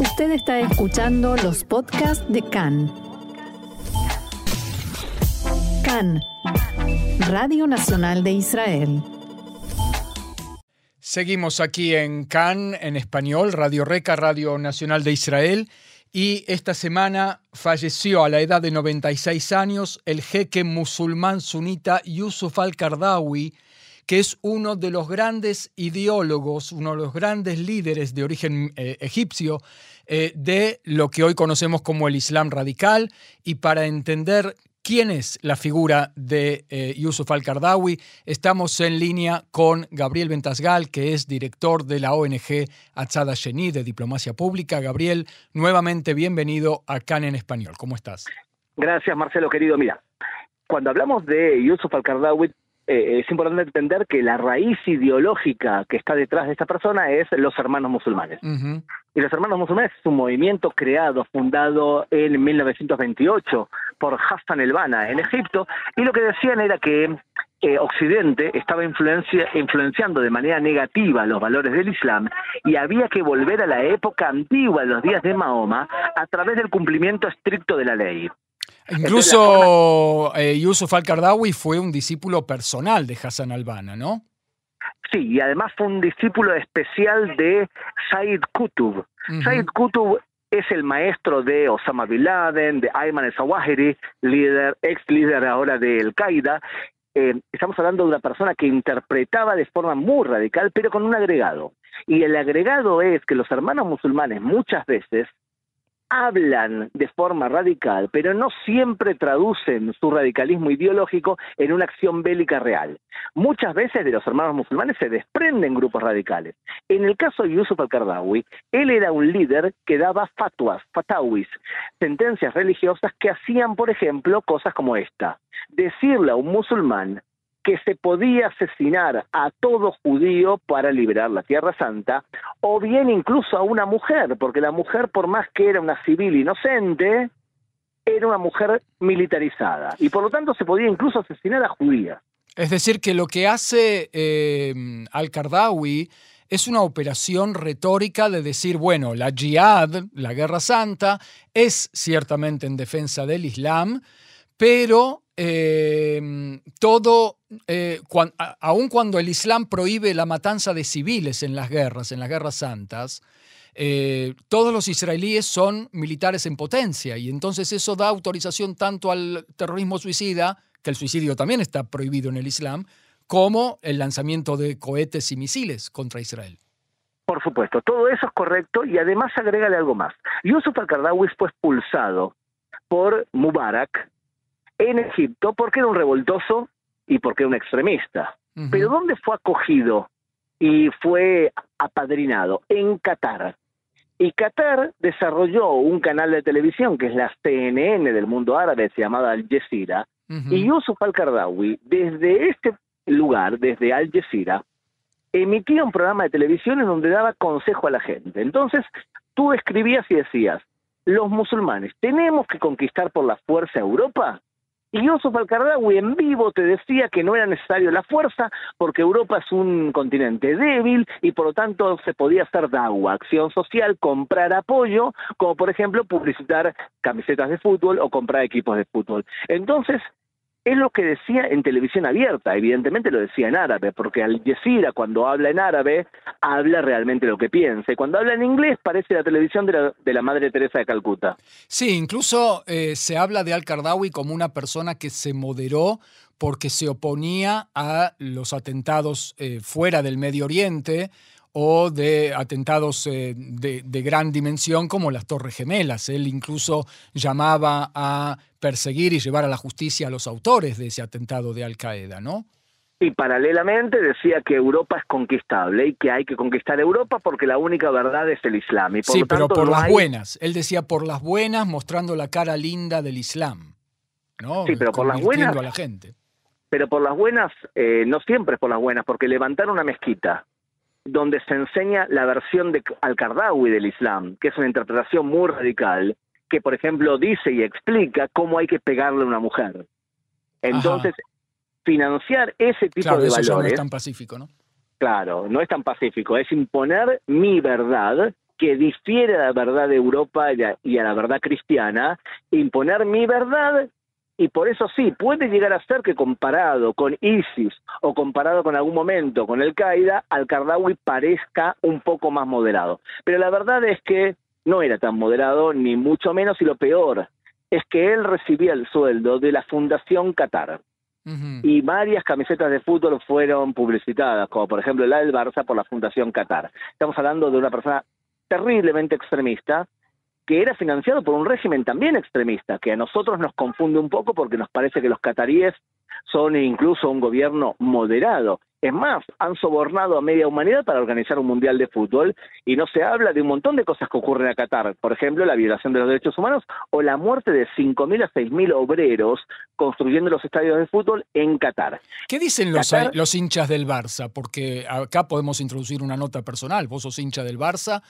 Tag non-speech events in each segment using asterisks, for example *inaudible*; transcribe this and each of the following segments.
Usted está escuchando los podcasts de CAN. CAN, Radio Nacional de Israel. Seguimos aquí en CAN, en español, Radio Reca, Radio Nacional de Israel. Y esta semana falleció a la edad de 96 años el jeque musulmán sunita Yusuf al-Qardawi, que es uno de los grandes ideólogos, uno de los grandes líderes de origen eh, egipcio eh, de lo que hoy conocemos como el Islam radical. Y para entender quién es la figura de eh, Yusuf al-Qardawi, estamos en línea con Gabriel Ventasgal, que es director de la ONG Achada Sheni de Diplomacia Pública. Gabriel, nuevamente bienvenido a CAN en Español. ¿Cómo estás? Gracias, Marcelo, querido. Mira, cuando hablamos de Yusuf al-Qardawi, eh, es importante entender que la raíz ideológica que está detrás de esta persona es los hermanos musulmanes. Y los hermanos musulmanes es un movimiento creado, fundado en 1928 por Hassan el-Banna en Egipto, y lo que decían era que eh, Occidente estaba influenciando de manera negativa los valores del Islam y había que volver a la época antigua de los días de Mahoma a través del cumplimiento estricto de la ley. Incluso eh, Yusuf al-Qardawi fue un discípulo personal de Hassan al-Banna, ¿no? Sí, y además fue un discípulo especial de Said Qutb. Said Qutb es el maestro de Osama Bin Laden, de Ayman al-Zawahiri, líder, ex líder ahora de Al-Qaeda. Eh, estamos hablando de una persona que interpretaba de forma muy radical, pero con un agregado. Y el agregado es que los hermanos musulmanes muchas veces hablan de forma radical, pero no siempre traducen su radicalismo ideológico en una acción bélica real. Muchas veces de los hermanos musulmanes se desprenden grupos radicales. En el caso de Yusuf al-Qardawi, él era un líder que daba fatwas, fatawis, sentencias religiosas que hacían, por ejemplo, cosas como esta. Decirle a un musulmán que se podía asesinar a todo judío para liberar la Tierra Santa, o bien incluso a una mujer, porque la mujer, por más que era una civil inocente, era una mujer militarizada, y por lo tanto se podía incluso asesinar a judías. Es decir, que lo que hace eh, al-Qardawi es una operación retórica de decir, bueno, la jihad, la guerra santa, es ciertamente en defensa del Islam, pero eh, todo, eh, aun cuando el Islam prohíbe la matanza de civiles en las guerras, en las guerras santas, eh, todos los israelíes son militares en potencia y entonces eso da autorización tanto al terrorismo suicida, que el suicidio también está prohibido en el Islam, como el lanzamiento de cohetes y misiles contra Israel. Por supuesto, todo eso es correcto y además agrégale algo más. Yusuf al-Qardawi fue expulsado por Mubarak en Egipto porque era un revoltoso y porque era un extremista. Pero ¿dónde fue acogido y fue apadrinado? En Qatar. Y Qatar desarrolló un canal de televisión que es la CNN del mundo árabe, se llamaba Al Jazeera, y Yusuf al-Qardawi, desde este lugar, desde Al Jazeera, emitía un programa de televisión en donde daba consejo a la gente. Entonces, tú escribías y decías, los musulmanes, ¿tenemos que conquistar por la fuerza Europa? Y Yusuf al-Qardawi en vivo te decía que no era necesario la fuerza porque Europa es un continente débil y por lo tanto se podía hacer agua, acción social, comprar apoyo, como por ejemplo publicitar camisetas de fútbol o comprar equipos de fútbol. Entonces, es lo que decía en televisión abierta, evidentemente lo decía en árabe, porque Al Jazeera cuando habla en árabe habla realmente lo que piensa, y cuando habla en inglés parece la televisión de la, Madre Teresa de Calcuta. Sí, incluso eh, se habla de Al-Qardawi como una persona que se moderó porque se oponía a los atentados eh, fuera del Medio Oriente, o de atentados eh, de, gran dimensión como las Torres Gemelas. Él incluso llamaba a perseguir y llevar a la justicia a los autores de ese atentado de Al Qaeda, ¿no? Y paralelamente decía que Europa es conquistable y que hay que conquistar Europa porque la única verdad es el Islam. sí, pero por las buenas. Él decía por las buenas, mostrando la cara linda del Islam. ¿no? Sí, pero por las buenas. A la gente. Pero por las buenas, eh, no siempre es por las buenas, porque levantar una mezquita donde se enseña la versión de Al-Qardawi del Islam, que es una interpretación muy radical, que por ejemplo dice y explica cómo hay que pegarle a una mujer. Entonces, financiar ese tipo de eso valores. no es tan pacífico, ¿no? Claro, no es tan pacífico, es imponer mi verdad que difiere a la verdad de Europa y a la verdad cristiana, imponer mi verdad y por eso sí, puede llegar a ser que comparado con ISIS o comparado con algún momento con el Qaeda, al-Qardawi parezca un poco más moderado. Pero la verdad es que no era tan moderado, ni mucho menos, y lo peor es que él recibía el sueldo de la Fundación Qatar. Y varias camisetas de fútbol fueron publicitadas, como por ejemplo la del Barça por la Fundación Qatar. Estamos hablando de una persona terriblemente extremista que era financiado por un régimen también extremista, que a nosotros nos confunde un poco porque nos parece que los cataríes son incluso un gobierno moderado. Es más, han sobornado a media humanidad para organizar un mundial de fútbol y no se habla de un montón de cosas que ocurren a Qatar. Por ejemplo, la violación de los derechos humanos o la muerte de 5.000 a 6.000 obreros construyendo los estadios de fútbol en Qatar. ¿Qué dicen los, los hinchas del Barça? Porque acá podemos introducir una nota personal. Vos sos hincha del Barça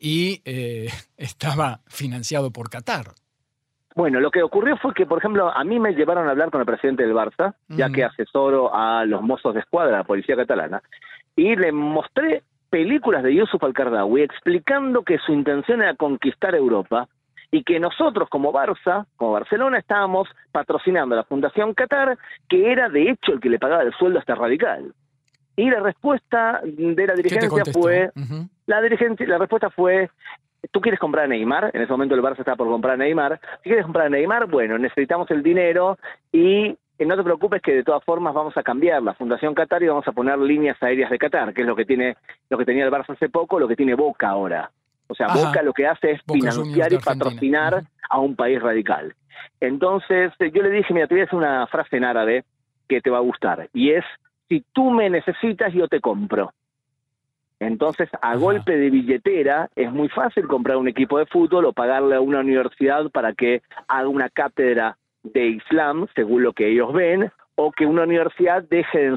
y eh, *laughs* estaba financiado por Qatar. Bueno, lo que ocurrió fue que, por ejemplo, a mí me llevaron a hablar con el presidente del Barça, ya que asesoro a los mozos de escuadra de la policía catalana, y le mostré películas de Yusuf al-Qardawi explicando que su intención era conquistar Europa y que nosotros como Barça, como Barcelona, estábamos patrocinando a la Fundación Qatar, que era de hecho el que le pagaba el sueldo a este radical. Y la respuesta de la dirigencia fue, la dirigencia, la respuesta fue, tú quieres comprar a Neymar, en ese momento el Barça está por comprar a Neymar, si quieres comprar a Neymar, bueno, necesitamos el dinero y no te preocupes que de todas formas vamos a cambiar la Fundación Qatar y vamos a poner líneas aéreas de Qatar, que es lo que tiene lo que tenía el Barça hace poco, lo que tiene Boca ahora. O sea, Boca lo que hace es financiar y patrocinar a un país radical. Entonces, yo le dije, mira, te voy a decir una frase en árabe que te va a gustar, y es, si tú me necesitas, yo te compro. Entonces, a golpe de billetera, es muy fácil comprar un equipo de fútbol o pagarle a una universidad para que haga una cátedra de Islam, según lo que ellos ven, o que una universidad deje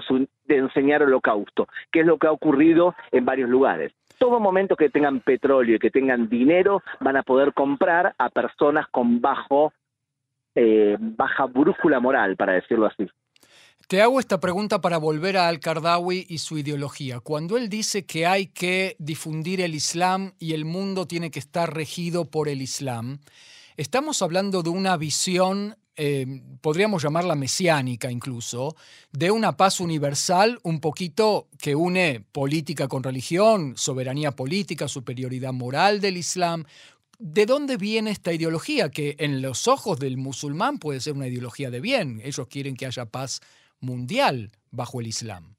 de, enseñar holocausto, que es lo que ha ocurrido en varios lugares. Todo momento que tengan petróleo y que tengan dinero, van a poder comprar a personas con bajo, eh, baja brújula moral, para decirlo así. Te hago esta pregunta para volver a Al-Qardawi y su ideología. Cuando él dice que hay que difundir el Islam y el mundo tiene que estar regido por el Islam, estamos hablando de una visión, eh, podríamos llamarla mesiánica incluso, de una paz universal un poquito que une política con religión, soberanía política, superioridad moral del Islam. ¿De dónde viene esta ideología que en los ojos del musulmán puede ser una ideología de bien? Ellos quieren que haya paz mundial bajo el Islam.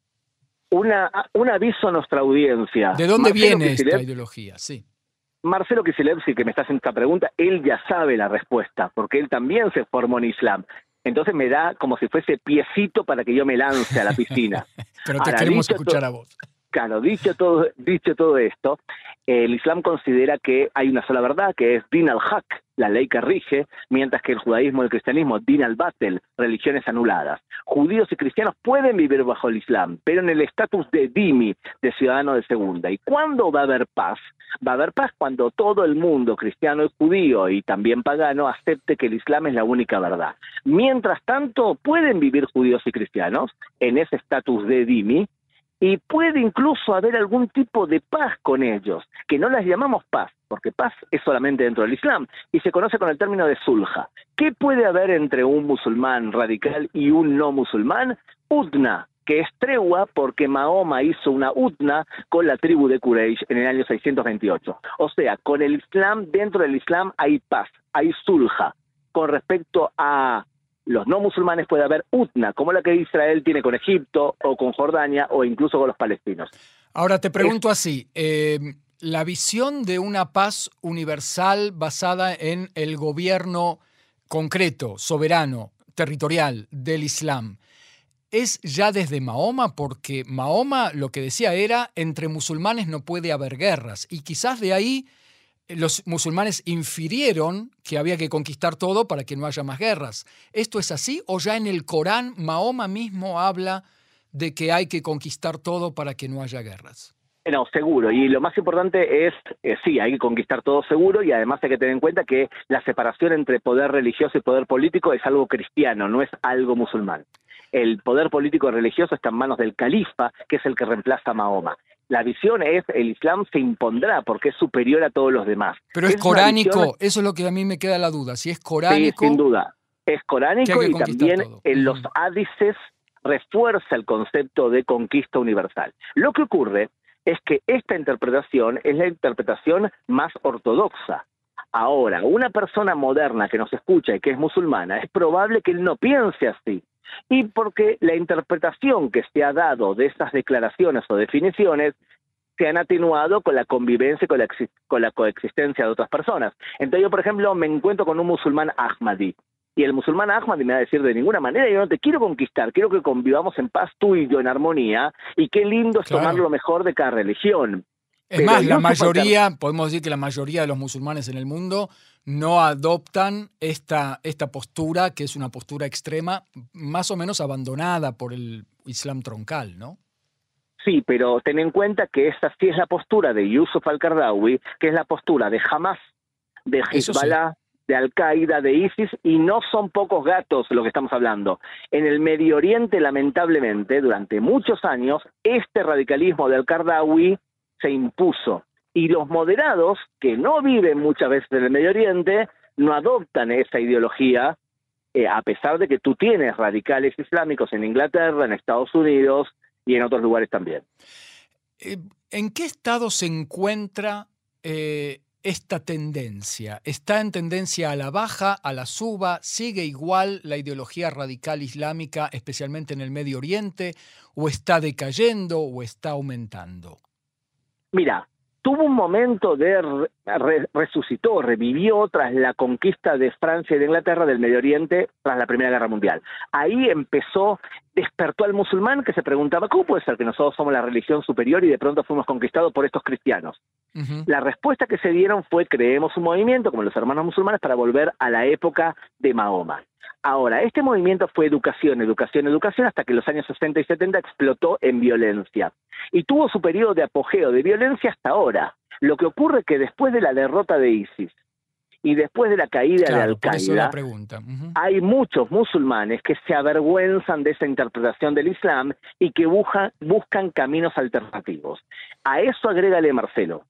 Una, un aviso a nuestra audiencia. ¿De dónde viene esta ideología? Sí. Marcelo Kisilevsky, que me está haciendo esta pregunta, él ya sabe la respuesta, porque él también se formó en Islam. Entonces me da como si fuese piecito para que yo me lance a la piscina. *laughs* Pero te queremos escuchar a vos. Claro, dicho todo, dicho todo esto, el Islam considera que hay una sola verdad, que es Din al-Haq, la ley que rige, mientras que el judaísmo y el cristianismo, Din al-Batel, religiones anuladas. Judíos y cristianos pueden vivir bajo el Islam, pero en el estatus de Dimi, de ciudadano de segunda. ¿Y cuándo va a haber paz? Va a haber paz cuando todo el mundo, cristiano y judío y también pagano, acepte que el Islam es la única verdad. Mientras tanto, pueden vivir judíos y cristianos en ese estatus de Dimi, y puede incluso haber algún tipo de paz con ellos, que no las llamamos paz, porque paz es solamente dentro del Islam y se conoce con el término de sulja. ¿Qué puede haber entre un musulmán radical y un no musulmán? Udna, que es tregua porque Mahoma hizo una utna con la tribu de Quraysh en el año 628. O sea, con el Islam, dentro del Islam hay paz, hay sulja. Con respecto a los no musulmanes puede haber UTNA, como la que Israel tiene con Egipto o con Jordania o incluso con los palestinos. Ahora te pregunto así, eh, la visión de una paz universal basada en el gobierno concreto, soberano, territorial del Islam, ¿es ya desde Mahoma? Porque Mahoma lo que decía era, entre musulmanes no puede haber guerras, y quizás de ahí los musulmanes infirieron que había que conquistar todo para que no haya más guerras. ¿Esto es así o ya en el Corán Mahoma mismo habla de que hay que conquistar todo para que no haya guerras? No, seguro. Y lo más importante es, eh, sí, hay que conquistar todo seguro y además hay que tener en cuenta que la separación entre poder religioso y poder político es algo cristiano, no es algo musulmán. El poder político religioso está en manos del califa, que es el que reemplaza a Mahoma. La visión es el Islam se impondrá porque es superior a todos los demás. Pero es, coránico, eso es lo que a mí me queda la duda. Si es coránico. Sí, sin duda. Es coránico y también en los ádices refuerza el concepto de conquista universal. Lo que ocurre es que esta interpretación es la interpretación más ortodoxa. Ahora, una persona moderna que nos escucha y que es musulmana, es probable que él no piense así. Y porque la interpretación que se ha dado de estas declaraciones o definiciones se han atenuado con la convivencia y con la, con la coexistencia de otras personas. Entonces yo, por ejemplo, me encuentro con un musulmán ahmadí y el musulmán Ahmad me va a decir de ninguna manera, yo no te quiero conquistar, quiero que convivamos en paz tú y yo en armonía, y qué lindo es tomar lo mejor de cada religión. Es más, la mayoría, podemos decir que la mayoría de los musulmanes en el mundo no adoptan esta, esta postura, que es una postura extrema, más o menos abandonada por el Islam troncal, ¿no? Sí, pero ten en cuenta que esta sí es la postura de Yusuf al-Qardawi, que es la postura de Hamas, de Hezbollah, de Al-Qaeda, de ISIS, y no son pocos gatos lo que estamos hablando. En el Medio Oriente, lamentablemente, durante muchos años, este radicalismo de Al-Qardawi se impuso. Y los moderados, que no viven muchas veces en el Medio Oriente, no adoptan esa ideología, eh, a pesar de que tú tienes radicales islámicos en Inglaterra, en Estados Unidos y en otros lugares también. Eh, ¿En qué estado se encuentra eh, esta tendencia? ¿Está en tendencia a la baja, a la suba? ¿Sigue igual la ideología radical islámica, especialmente en el Medio Oriente? ¿O está decayendo o está aumentando? Mira, tuvo un momento de resucitó, revivió tras la conquista de Francia y de Inglaterra del Medio Oriente tras la Primera Guerra Mundial. Ahí empezó, despertó al musulmán que se preguntaba, ¿cómo puede ser que nosotros somos la religión superior y de pronto fuimos conquistados por estos cristianos? La respuesta que se dieron fue creemos un movimiento como los hermanos musulmanes para volver a la época de Mahoma. Ahora, este movimiento fue educación, educación, educación, hasta que en los años 60 y 70 explotó en violencia. Y tuvo su periodo de apogeo de violencia hasta ahora. Lo que ocurre es que después de la derrota de ISIS y después de la caída de Al-Qaeda, hay muchos musulmanes que se avergüenzan de esa interpretación del Islam y que buscan caminos alternativos. A eso agrégale Marcelo,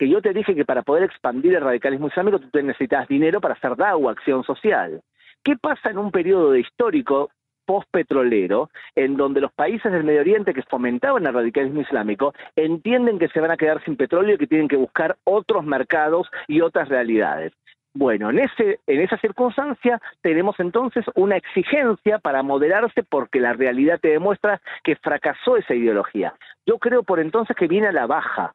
que yo te dije que para poder expandir el radicalismo islámico tú necesitas dinero para hacer o acción social. ¿Qué pasa en un periodo histórico post-petrolero, en donde los países del Medio Oriente que fomentaban el radicalismo islámico entienden que se van a quedar sin petróleo y que tienen que buscar otros mercados y otras realidades. Bueno, en, ese, en esa circunstancia tenemos entonces una exigencia para moderarse porque la realidad te demuestra que fracasó esa ideología. Yo creo por entonces que viene a la baja,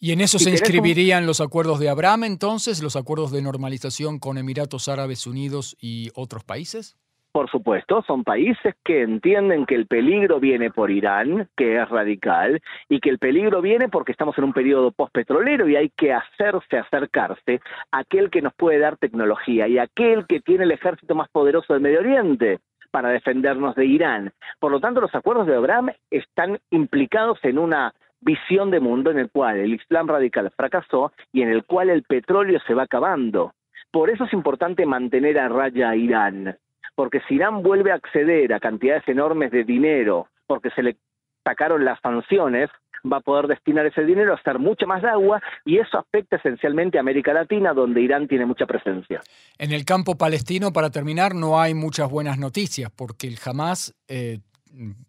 ¿Y en eso se inscribirían los acuerdos de Abraham entonces, los acuerdos de normalización con Emiratos Árabes Unidos y otros países? Por supuesto, son países que entienden que el peligro viene por Irán, que es radical, y que el peligro viene porque estamos en un periodo postpetrolero y hay que hacerse acercarse a aquel que nos puede dar tecnología y aquel que tiene el ejército más poderoso del Medio Oriente para defendernos de Irán. Por lo tanto, los acuerdos de Abraham están implicados en una visión de mundo en el cual el Islam radical fracasó y en el cual el petróleo se va acabando. Por eso es importante mantener a raya a Irán, porque si Irán vuelve a acceder a cantidades enormes de dinero, porque se le sacaron las sanciones, va a poder destinar ese dinero a hacer mucha más agua y eso afecta esencialmente a América Latina, donde Irán tiene mucha presencia. En el campo palestino, para terminar, no hay muchas buenas noticias, porque el Hamas, eh,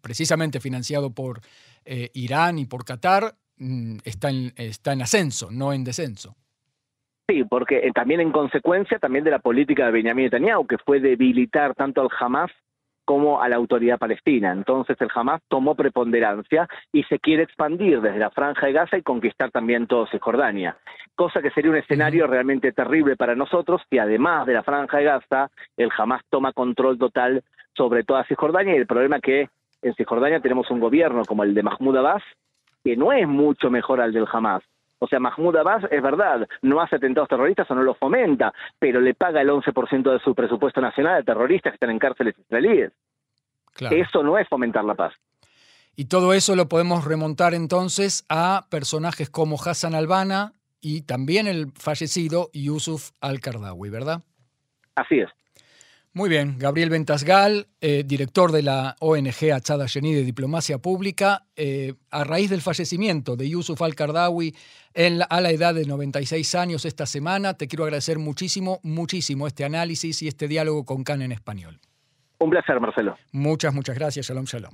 precisamente financiado por eh, Irán y por Qatar mm, está, en, está en ascenso, no en descenso. Sí, porque eh, también en consecuencia también de la política de Benjamin Netanyahu, que fue debilitar tanto al Hamas como a la autoridad palestina. Entonces el Hamas tomó preponderancia y se quiere expandir desde la franja de Gaza y conquistar también todo Cisjordania, cosa que sería un escenario realmente terrible para nosotros si además de la franja de Gaza el Hamas toma control total sobre toda Cisjordania y el problema que en Cisjordania tenemos un gobierno como el de Mahmoud Abbas, que no es mucho mejor al del Hamas. O sea, Mahmoud Abbas es verdad, no hace atentados terroristas o no los fomenta, pero le paga el 11% de su presupuesto nacional a terroristas que están en cárceles israelíes. Eso no es fomentar la paz. Y todo eso lo podemos remontar entonces a personajes como Hassan Albana y también el fallecido Yusuf al-Qardawi, ¿verdad? Así es. Muy bien, Gabriel Ventasgal, eh, director de la ONG Achada Yení de Diplomacia Pública, eh, a raíz del fallecimiento de Yusuf al-Kardawi a la edad de 96 años esta semana, te quiero agradecer muchísimo, muchísimo este análisis y este diálogo con CAN en español. Un placer, Marcelo. Muchas, muchas gracias. Shalom, shalom.